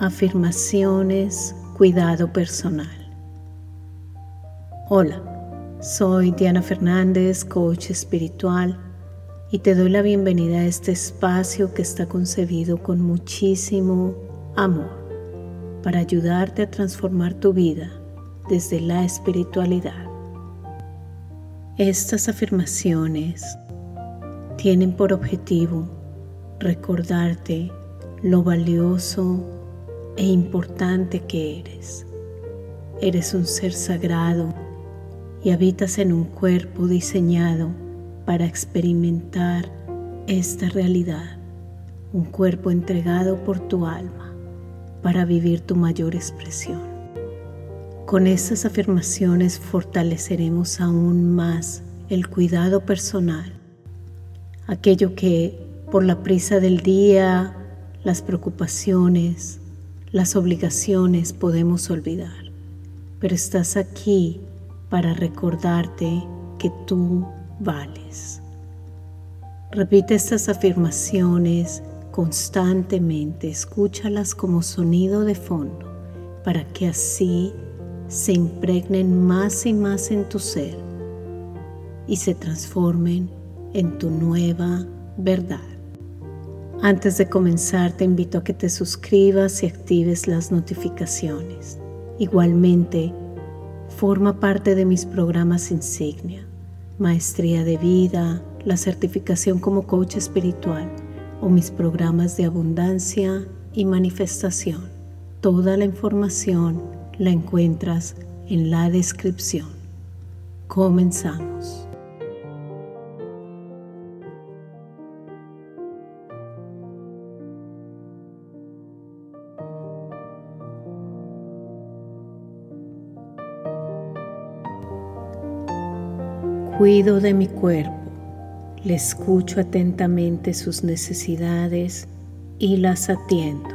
Afirmaciones, cuidado personal. Hola, soy Diana Fernández, coach espiritual, y te doy la bienvenida a este espacio que está concebido con muchísimo amor para ayudarte a transformar tu vida desde la espiritualidad. Estas afirmaciones tienen por objetivo recordarte lo valioso e importante que eres. Eres un ser sagrado y habitas en un cuerpo diseñado para experimentar esta realidad, un cuerpo entregado por tu alma para vivir tu mayor expresión. Con estas afirmaciones fortaleceremos aún más el cuidado personal, aquello que por la prisa del día, las preocupaciones, las obligaciones podemos olvidar, pero estás aquí para recordarte que tú vales. Repite estas afirmaciones constantemente, escúchalas como sonido de fondo para que así se impregnen más y más en tu ser y se transformen en tu nueva verdad. Antes de comenzar te invito a que te suscribas y actives las notificaciones. Igualmente, forma parte de mis programas insignia, Maestría de Vida, la certificación como coach espiritual o mis programas de abundancia y manifestación. Toda la información la encuentras en la descripción. Comenzamos. Cuido de mi cuerpo, le escucho atentamente sus necesidades y las atiendo.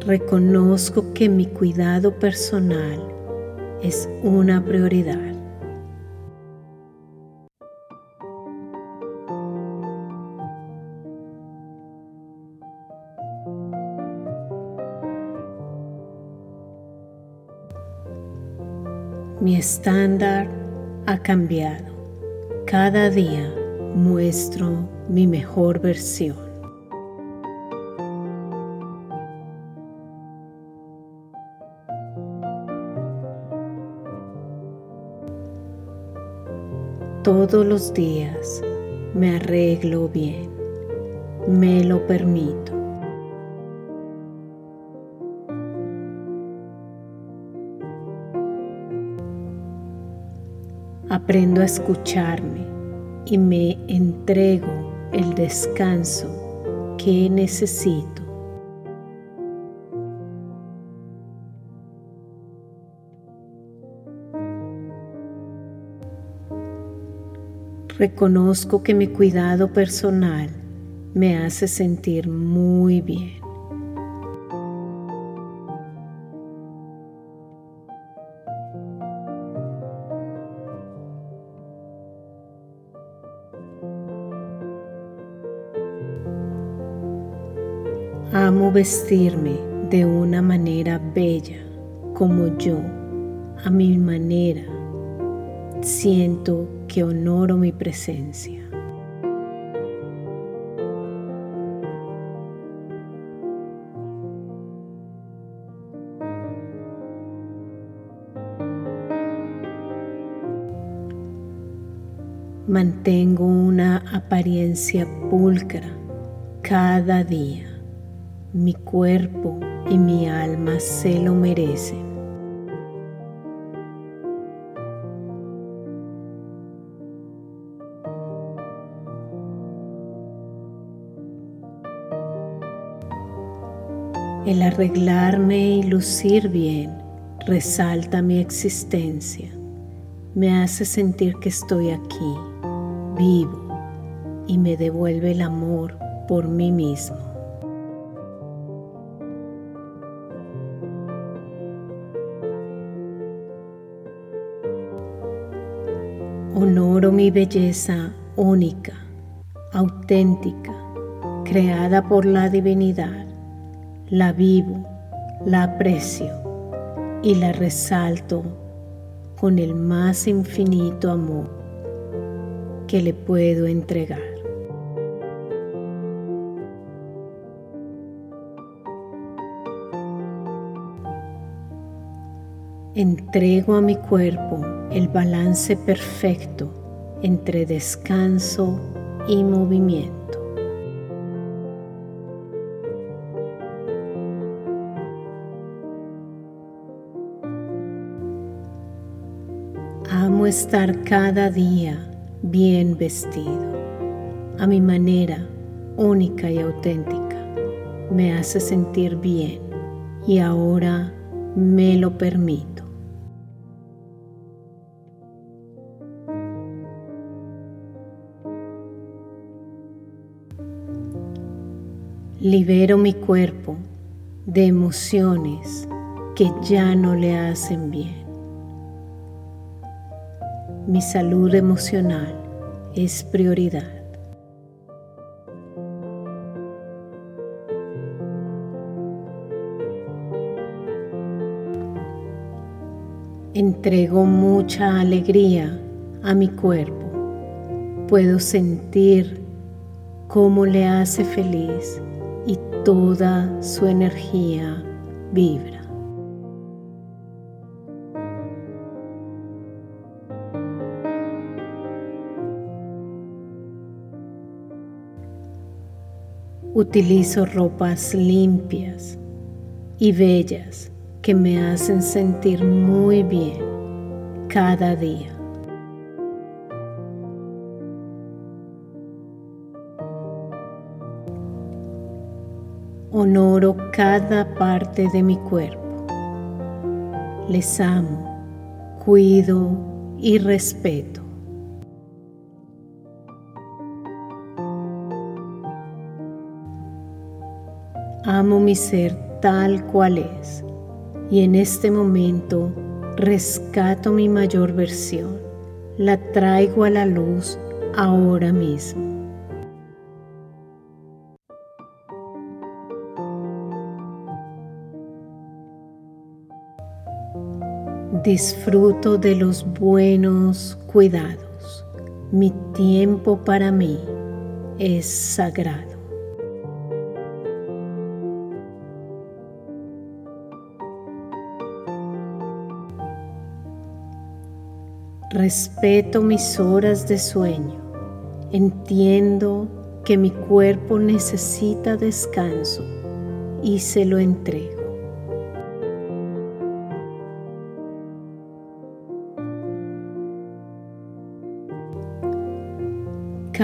Reconozco que mi cuidado personal es una prioridad. Mi estándar ha cambiado. Cada día muestro mi mejor versión. Todos los días me arreglo bien, me lo permito. Aprendo a escucharme y me entrego el descanso que necesito. Reconozco que mi cuidado personal me hace sentir muy bien. Vestirme de una manera bella como yo, a mi manera. Siento que honoro mi presencia. Mantengo una apariencia pulcra cada día. Mi cuerpo y mi alma se lo merecen. El arreglarme y lucir bien resalta mi existencia, me hace sentir que estoy aquí, vivo, y me devuelve el amor por mí mismo. Mi belleza única, auténtica, creada por la divinidad. La vivo, la aprecio y la resalto con el más infinito amor que le puedo entregar. Entrego a mi cuerpo el balance perfecto entre descanso y movimiento. Amo estar cada día bien vestido, a mi manera única y auténtica. Me hace sentir bien y ahora me lo permito. Libero mi cuerpo de emociones que ya no le hacen bien. Mi salud emocional es prioridad. Entrego mucha alegría a mi cuerpo. Puedo sentir cómo le hace feliz toda su energía vibra. Utilizo ropas limpias y bellas que me hacen sentir muy bien cada día. Honoro cada parte de mi cuerpo. Les amo, cuido y respeto. Amo mi ser tal cual es y en este momento rescato mi mayor versión. La traigo a la luz ahora mismo. Disfruto de los buenos cuidados. Mi tiempo para mí es sagrado. Respeto mis horas de sueño. Entiendo que mi cuerpo necesita descanso y se lo entrego.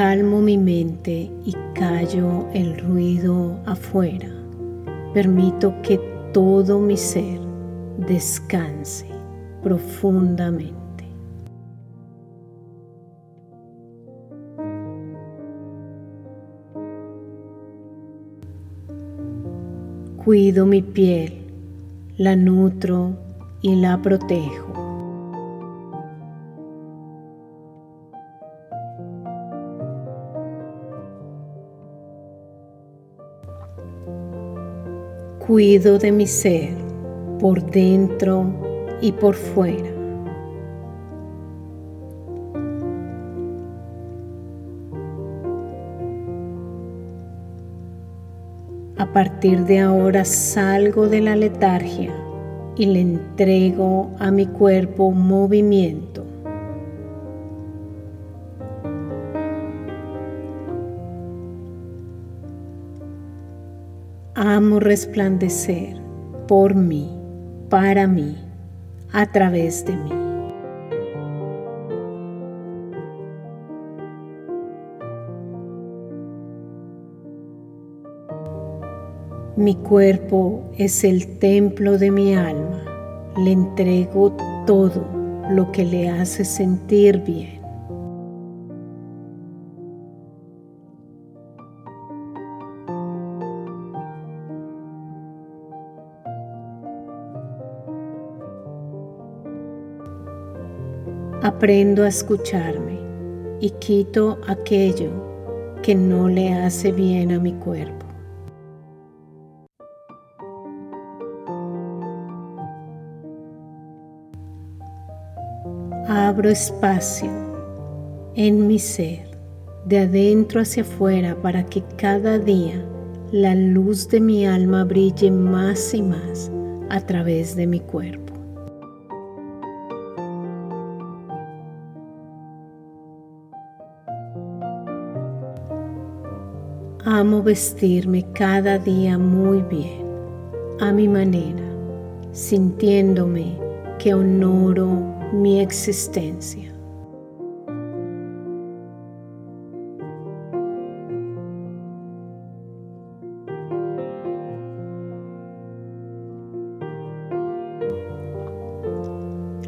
Calmo mi mente y callo el ruido afuera. Permito que todo mi ser descanse profundamente. Cuido mi piel, la nutro y la protejo. Cuido de mi ser por dentro y por fuera. A partir de ahora salgo de la letargia y le entrego a mi cuerpo movimiento. Resplandecer por mí, para mí, a través de mí. Mi cuerpo es el templo de mi alma. Le entrego todo lo que le hace sentir bien. Aprendo a escucharme y quito aquello que no le hace bien a mi cuerpo. Abro espacio en mi ser, de adentro hacia afuera, para que cada día la luz de mi alma brille más y más a través de mi cuerpo. Amo vestirme cada día muy bien, a mi manera, sintiéndome que honoro mi existencia.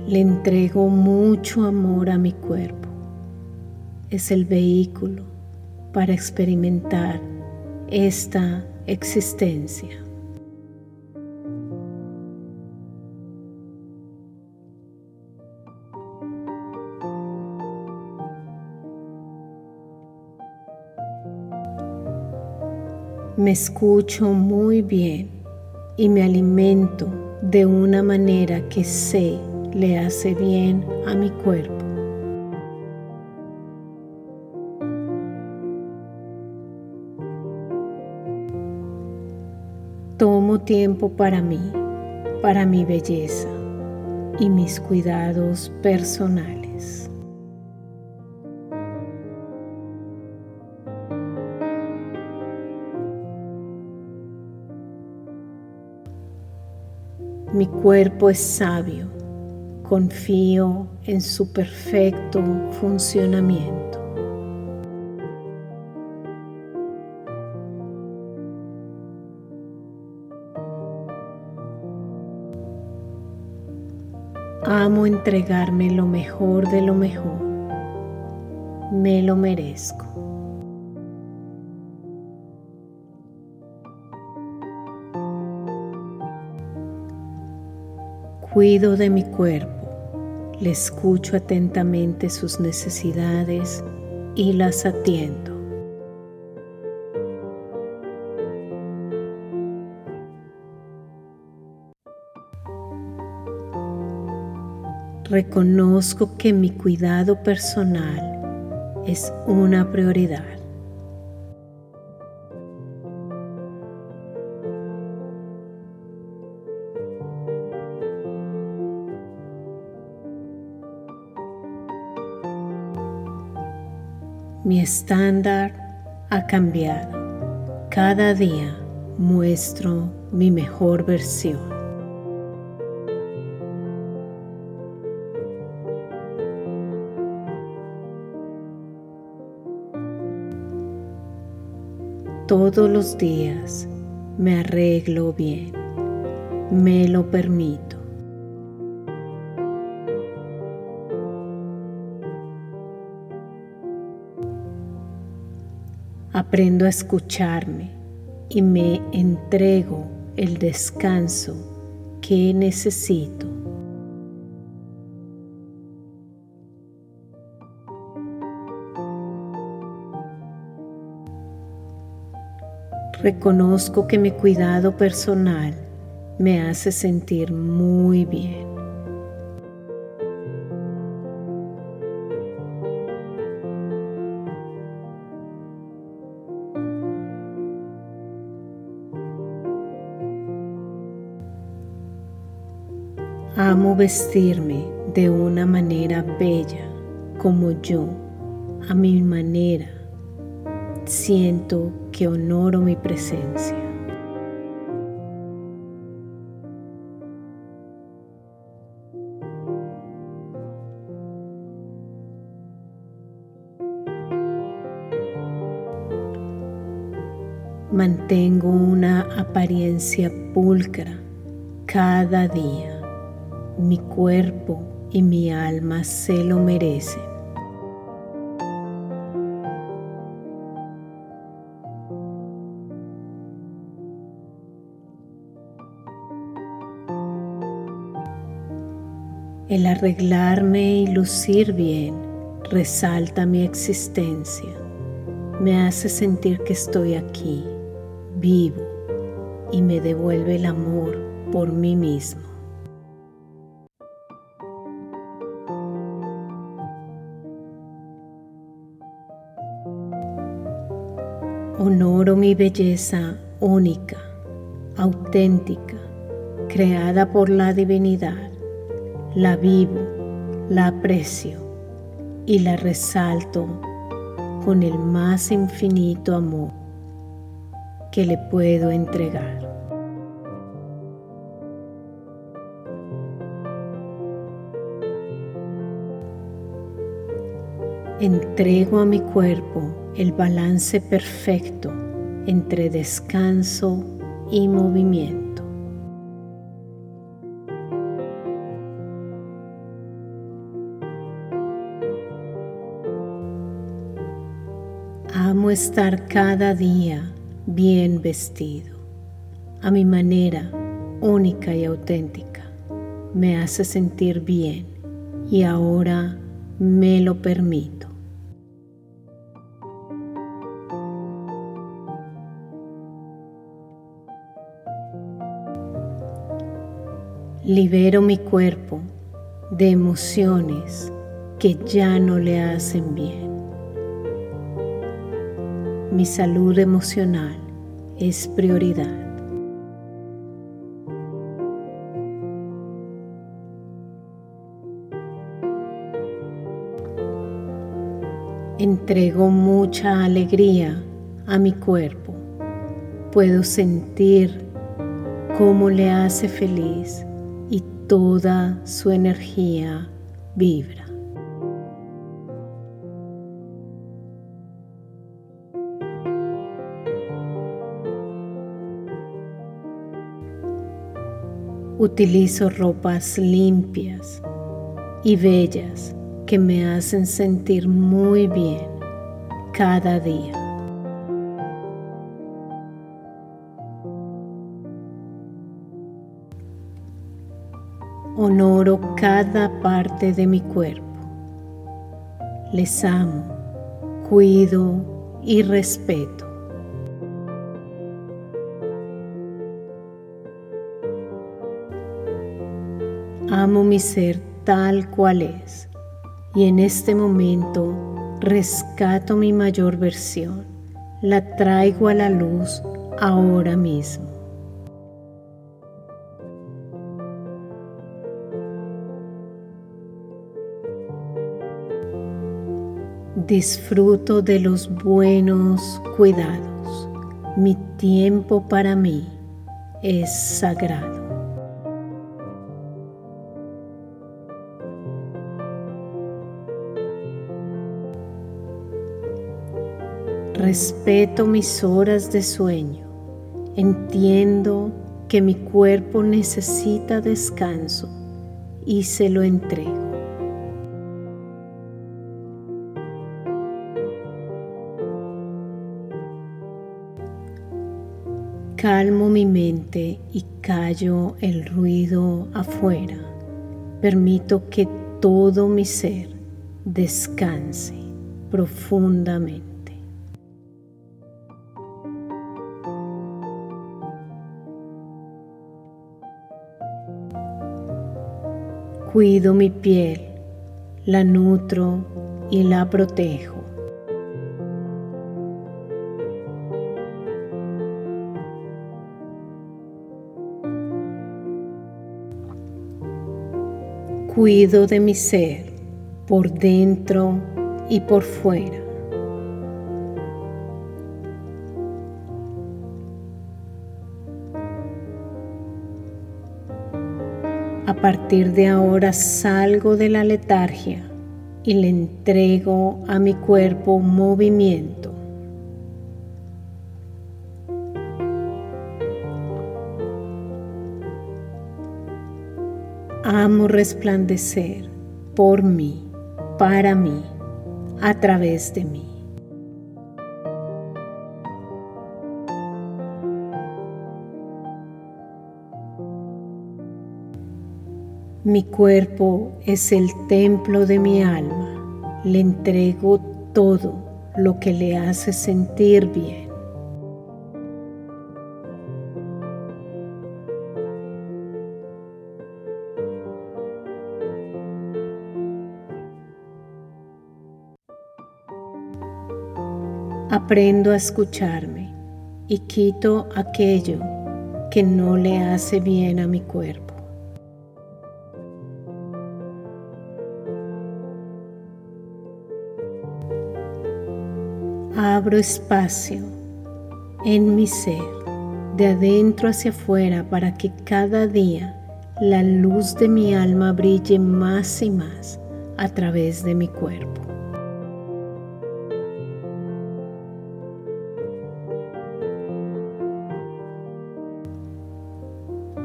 Le entrego mucho amor a mi cuerpo. Es el vehículo para experimentar esta existencia. Me escucho muy bien y me alimento de una manera que sé le hace bien a mi cuerpo. Tiempo para mí, para mi belleza y mis cuidados personales. Mi cuerpo es sabio confío en su perfecto funcionamiento. Entregarme lo mejor de lo mejor. Me lo merezco. Cuido de mi cuerpo le escucho atentamente sus necesidades y las atiendo. Reconozco que mi cuidado personal es una prioridad. Mi estándar ha cambiado. Cada día muestro mi mejor versión. Todos los días me arreglo bien, me lo permito. Aprendo a escucharme y me entrego el descanso que necesito. Reconozco que mi cuidado personal me hace sentir muy bien. Amo vestirme de una manera bella como yo, a mi manera. Siento que honoro mi presencia. Mantengo una apariencia pulcra cada día. Mi cuerpo y mi alma se lo merecen. El arreglarme y lucir bien resalta mi existencia, me hace sentir que estoy aquí, vivo, y me devuelve el amor por mí mismo. Honoro mi belleza única, auténtica, creada por la divinidad. La vivo, la aprecio y la resalto con el más infinito amor que le puedo entregar. Entrego a mi cuerpo el balance perfecto entre descanso y movimiento. Estar cada día bien vestido, a mi manera única y auténtica. Me hace sentir bien y ahora me lo permito. Libero mi cuerpo de emociones que ya no le hacen bien. Mi salud emocional es prioridad. Entrego mucha alegría a mi cuerpo. Puedo sentir cómo le hace feliz toda su energía vibra. Utilizo ropas limpias y bellas que me hacen sentir muy bien cada día. honoro cada parte de mi cuerpo. Les amo, cuido y respeto. Amo mi ser tal cual es y en este momento rescato mi mayor versión, la traigo a la luz ahora mismo. Disfruto de los buenos cuidados. Mi tiempo para mí es sagrado. Respeto mis horas de sueño. Entiendo que mi cuerpo necesita descanso y se lo entrego. Calmo mi mente y callo el ruido afuera. Permito que todo mi ser descanse profundamente. Cuido mi piel, la nutro y la protejo. Cuido de mi ser por dentro y por fuera. A partir de ahora salgo de la letargia y le entrego a mi cuerpo movimiento. amo resplandecer por mí, para mí, a través de mí. Mi cuerpo es el templo de mi alma. Le entrego todo lo que le hace sentir bien. Aprendo a escucharme y quito aquello que no le hace bien a mi cuerpo. Abro espacio en mi ser, de adentro hacia afuera, para que cada día la luz de mi alma brille más y más a través de mi cuerpo.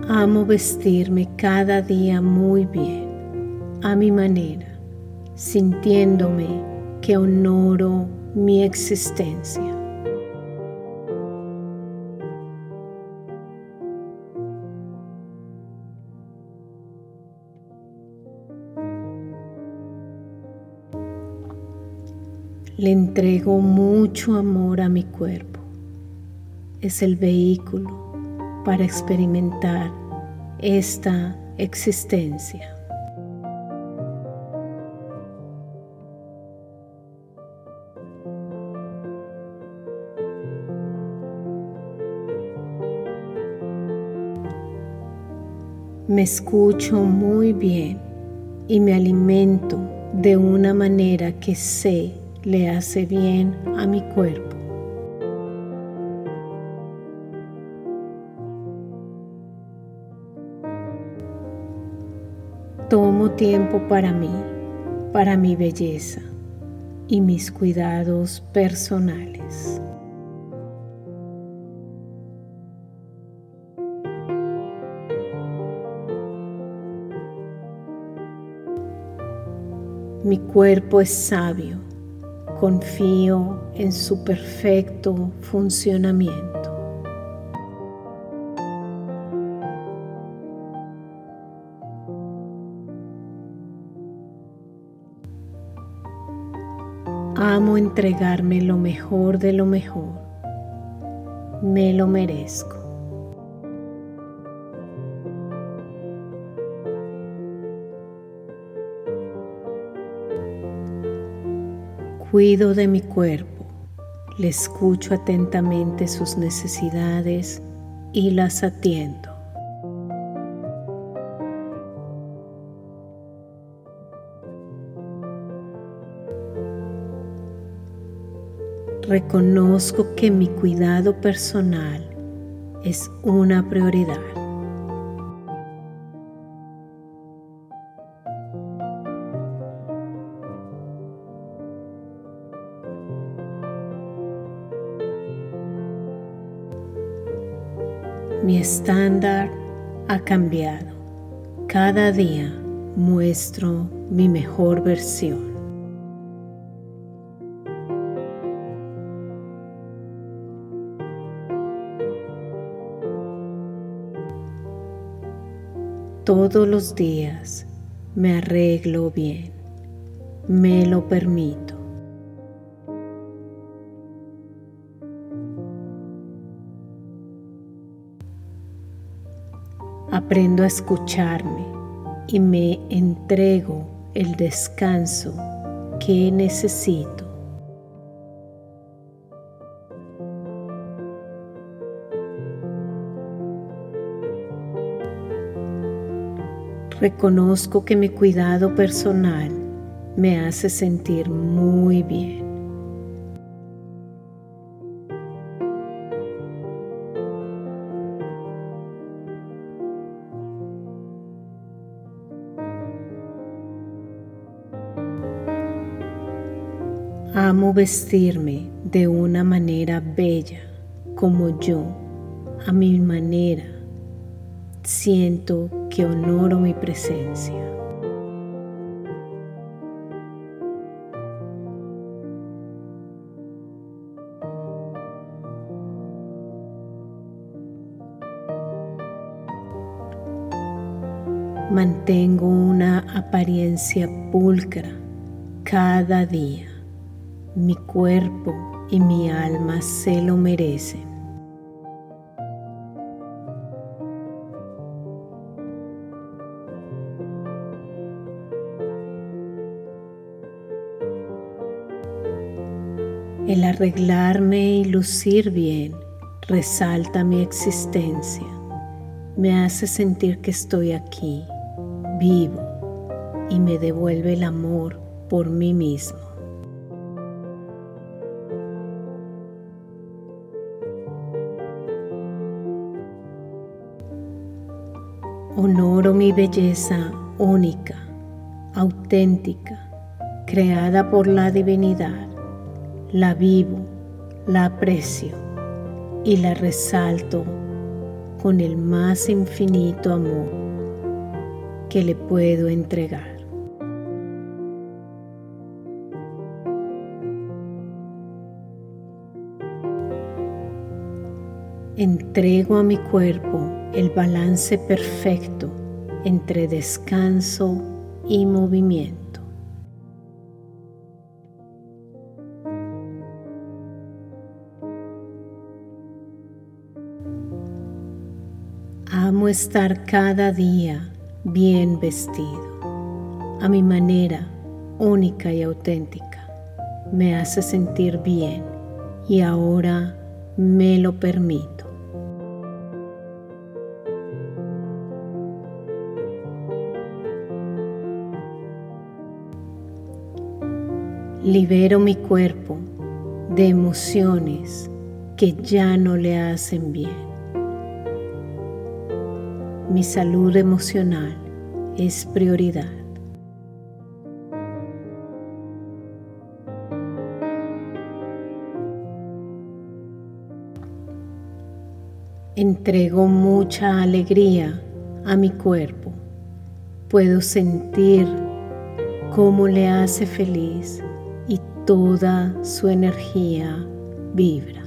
Amo vestirme cada día muy bien, a mi manera, sintiéndome que honoro mi existencia. Le entrego mucho amor a mi cuerpo. Es el vehículo para experimentar esta existencia. Me escucho muy bien y me alimento de una manera que sé le hace bien a mi cuerpo. Tomo tiempo para mí, para mi belleza y mis cuidados personales. Mi cuerpo es sabio, confío en su perfecto funcionamiento. Amo entregarme lo mejor de lo mejor. Me lo merezco. Cuido de mi cuerpo, le escucho atentamente sus necesidades y las atiendo. reconozco que mi cuidado personal es una prioridad. Estándar ha cambiado. Cada día muestro mi mejor versión. Todos los días me arreglo bien, me lo permito. Aprendo a escucharme y me entrego el descanso que necesito. Reconozco que mi cuidado personal me hace sentir muy bien. Amo vestirme de una manera bella, como yo, a mi manera. Siento que honoro mi presencia. Mantengo una apariencia pulcra cada día. Mi cuerpo y mi alma se lo merecen. El arreglarme y lucir bien resalta mi existencia, me hace sentir que estoy aquí, vivo, y me devuelve el amor por mí mismo. Belleza única, auténtica, creada por la divinidad la vivo, la aprecio y la resalto con el más infinito amor que le puedo entregar. Entrego a mi cuerpo el balance perfecto entre descanso y movimiento. Amo estar cada día bien vestido, a mi manera única y auténtica. Me hace sentir bien y ahora me lo permito. Libero mi cuerpo de emociones que ya no le hacen bien mi salud emocional es prioridad. Entrego mucha alegría a mi cuerpo. Puedo sentir cómo le hace feliz toda su energía vibra.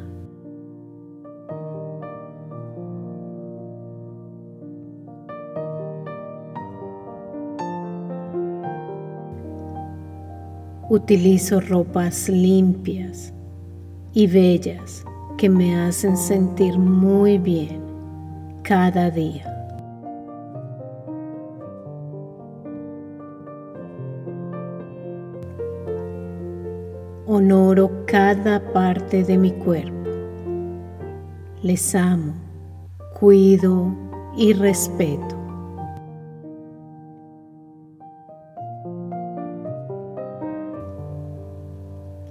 Utilizo ropas limpias y bellas que me hacen sentir muy bien cada día. Honoro cada parte de mi cuerpo. Les amo, cuido y respeto.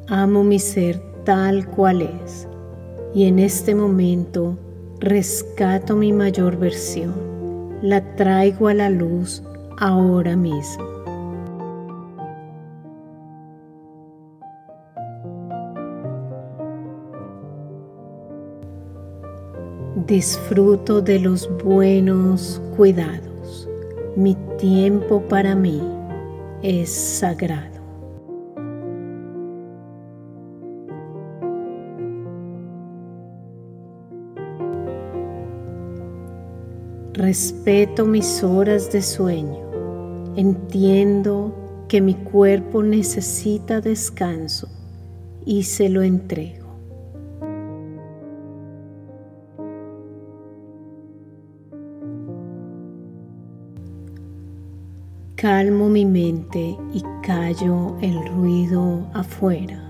Amo mi ser tal cual es y en este momento rescato mi mayor versión, la traigo a la luz ahora mismo. Disfruto de los buenos cuidados. Mi tiempo para mí es sagrado. Respeto mis horas de sueño. Entiendo que mi cuerpo necesita descanso y se lo entrego. Mi mente y callo el ruido afuera.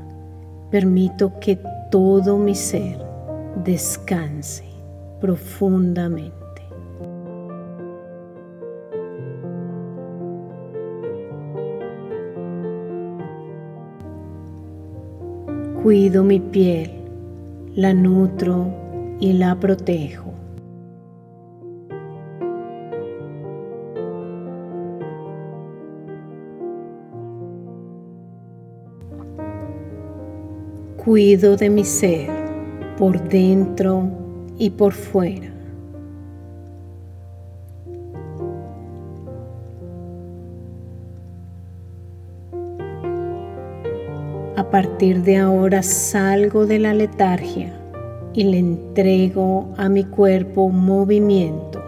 Permito que todo mi ser descanse profundamente. Cuido mi piel, la nutro y la protejo. Cuido de mi ser por dentro y por fuera. A partir de ahora salgo de la letargia y le entrego a mi cuerpo movimiento.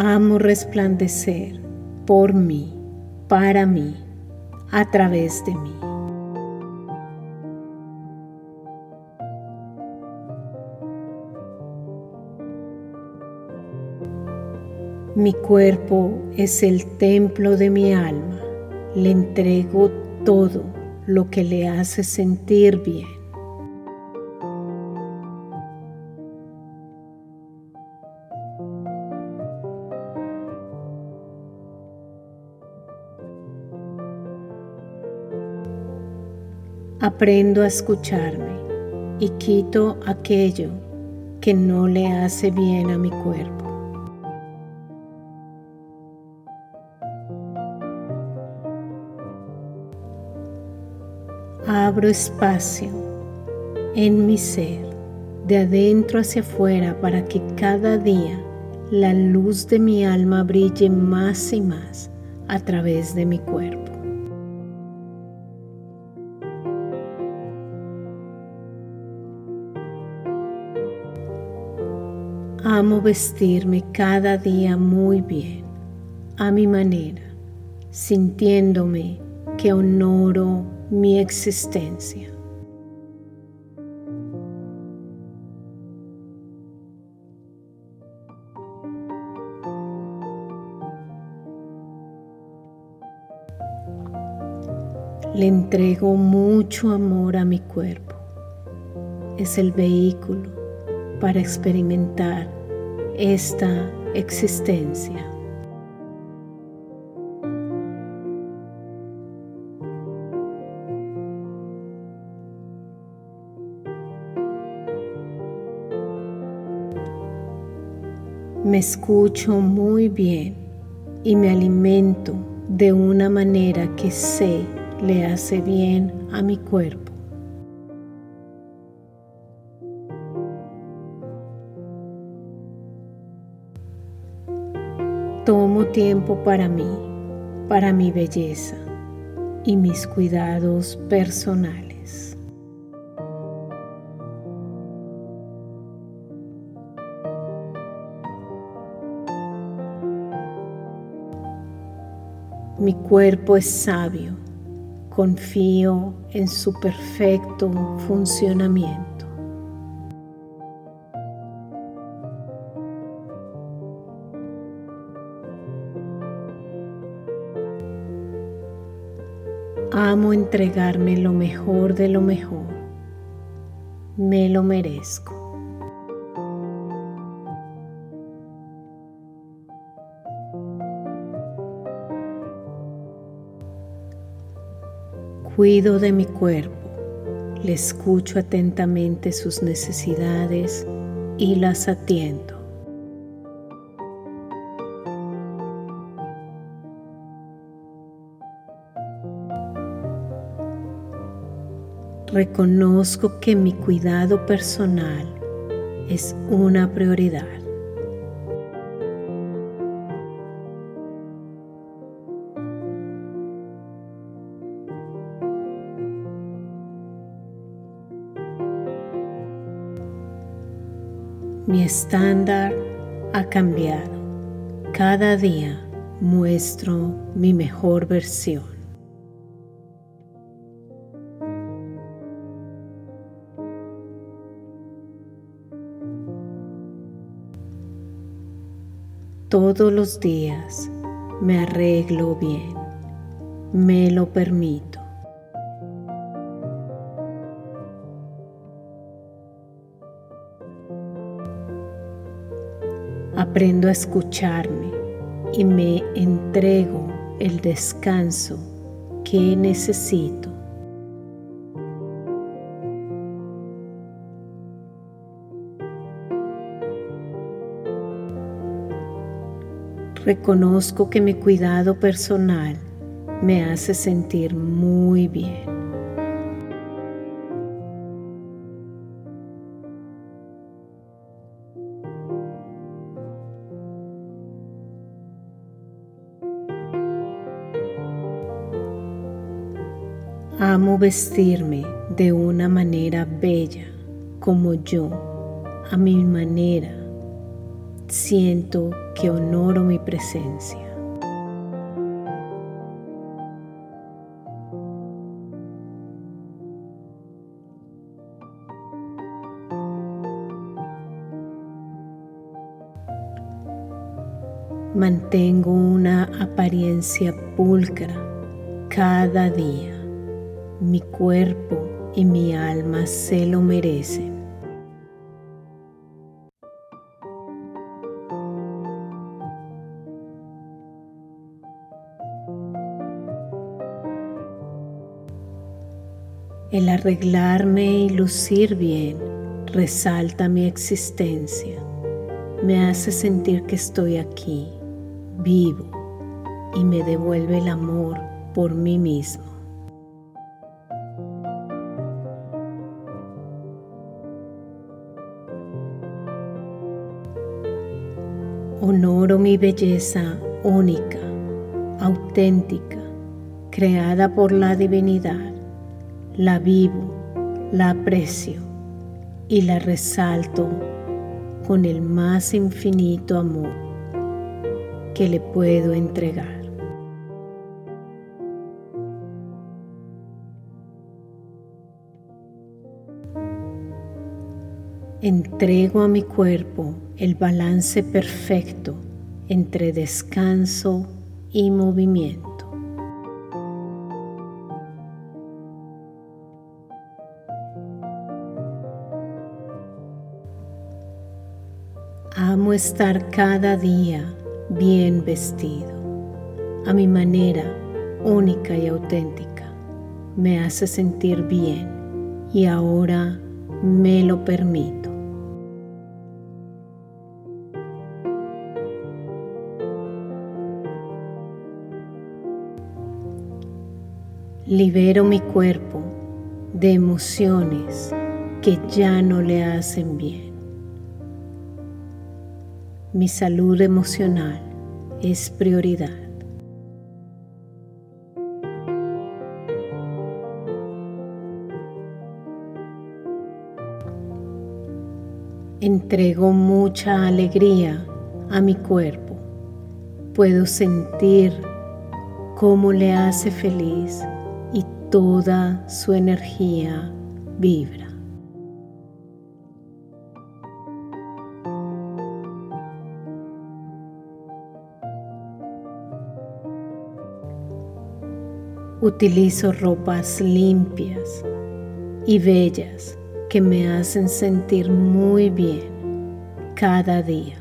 Amo resplandecer por mí, para mí, a través de mí. Mi cuerpo es el templo de mi alma. Le entrego todo lo que le hace sentir bien. Aprendo a escucharme y quito aquello que no le hace bien a mi cuerpo. abro espacio en mi ser, de adentro hacia afuera, para que cada día la luz de mi alma brille más y más a través de mi cuerpo. Amo vestirme cada día muy bien, a mi manera, sintiéndome que honoro mi existencia. Le entrego mucho amor a mi cuerpo. Es el vehículo para experimentar esta existencia. me escucho muy bien y me alimento de una manera que sé le hace bien a mi cuerpo. Tiempo para mí, para mi belleza y mis cuidados personales. Mi cuerpo es sabio, confío en su perfecto funcionamiento. Amo entregarme lo mejor de lo mejor. Me lo merezco. Cuido de mi cuerpo, le escucho atentamente sus necesidades y las atiendo. Reconozco que mi cuidado personal es una prioridad. Mi estándar ha cambiado. Cada día muestro mi mejor versión. Todos los días me arreglo bien, me lo permito. Aprendo a escucharme y me entrego el descanso que necesito. Reconozco que mi cuidado personal me hace sentir muy bien. Amo vestirme de una manera bella como yo, a mi manera, siento que honoro mi presencia. Mantengo una apariencia pulcra cada día. Mi cuerpo y mi alma se lo merecen. Arreglarme y lucir bien resalta mi existencia, me hace sentir que estoy aquí vivo y me devuelve el amor por mí mismo. Honoro mi belleza única, auténtica, creada por la divinidad. La vivo, la aprecio y la resalto con el más infinito amor que le puedo entregar. Entrego a mi cuerpo el balance perfecto entre descanso y movimiento. Amo estar cada día bien vestido, a mi manera única y auténtica. Me hace sentir bien y ahora me lo permito. Libero mi cuerpo de emociones que ya no le hacen bien. Mi salud emocional es prioridad. Entrego mucha alegría a mi cuerpo. Puedo sentir cómo le hace feliz y toda su energía vibra. Utilizo ropas limpias y bellas que me hacen sentir muy bien cada día.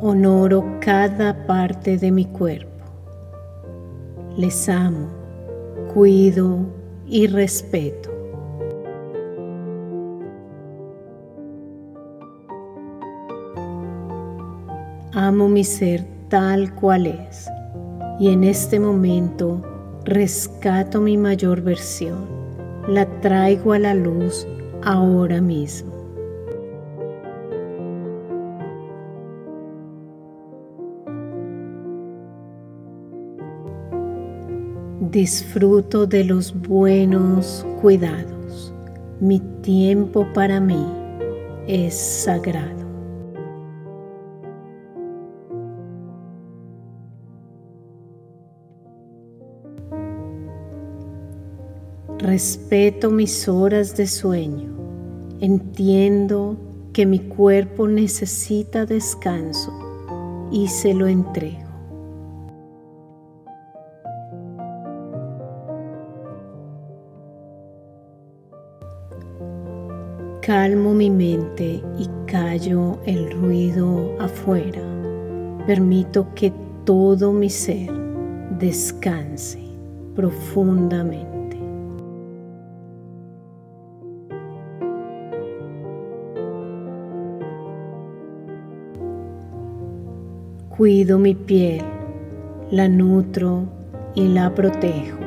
Honoro cada parte de mi cuerpo. Les amo, cuido y respeto. Mi ser tal cual es y en este momento rescato mi mayor versión, la traigo a la luz ahora mismo. Disfruto de los buenos cuidados. Mi tiempo para mí es sagrado. Respeto mis horas de sueño. Entiendo que mi cuerpo necesita descanso y se lo entrego. Calmo mi mente y callo el ruido afuera. Permito que todo mi ser descanse profundamente. Cuido mi piel, la nutro y la protejo.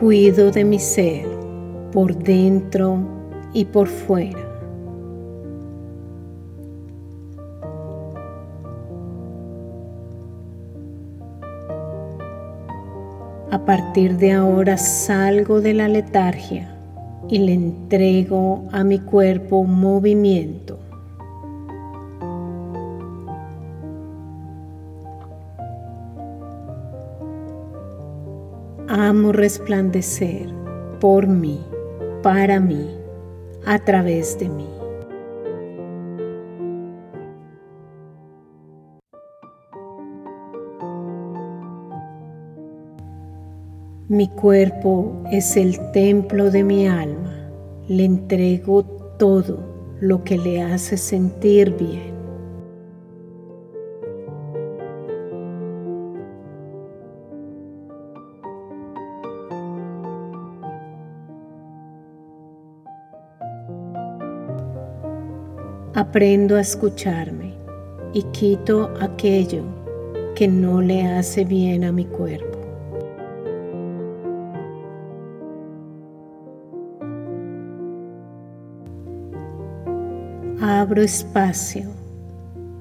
Cuido de mi ser por dentro y por fuera. Partir de ahora salgo de la letargia y le entrego a mi cuerpo movimiento. Amo resplandecer por mí, para mí, a través de mí. Mi cuerpo es el templo de mi alma. Le entrego todo lo que le hace sentir bien. Aprendo a escucharme y quito aquello que no le hace bien a mi cuerpo. Abro espacio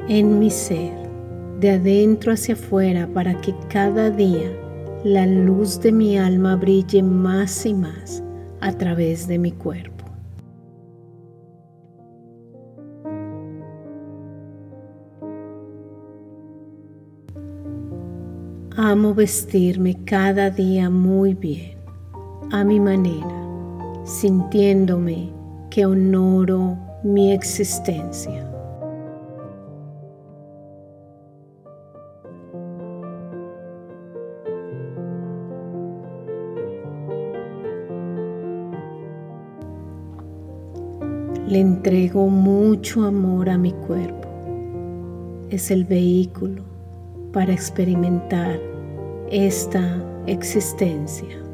en mi ser, de adentro hacia afuera, para que cada día la luz de mi alma brille más y más a través de mi cuerpo. Amo vestirme cada día muy bien, a mi manera, sintiéndome que honoro mi existencia. Le entrego mucho amor a mi cuerpo. Es el vehículo para experimentar esta existencia.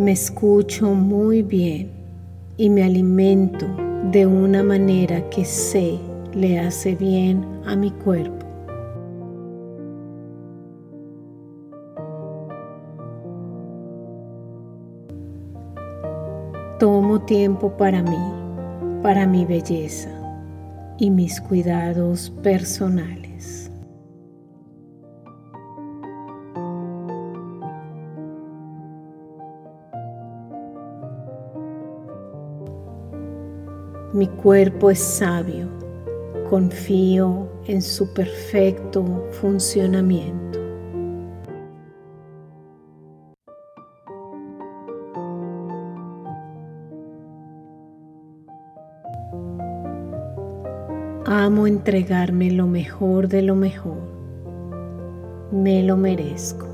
Me escucho muy bien y me alimento de una manera que sé le hace bien a mi cuerpo. Tomo tiempo para mí, para mi belleza y mis cuidados personales. Mi cuerpo es sabio, confío en su perfecto funcionamiento. Amo entregarme lo mejor de lo mejor. Me lo merezco.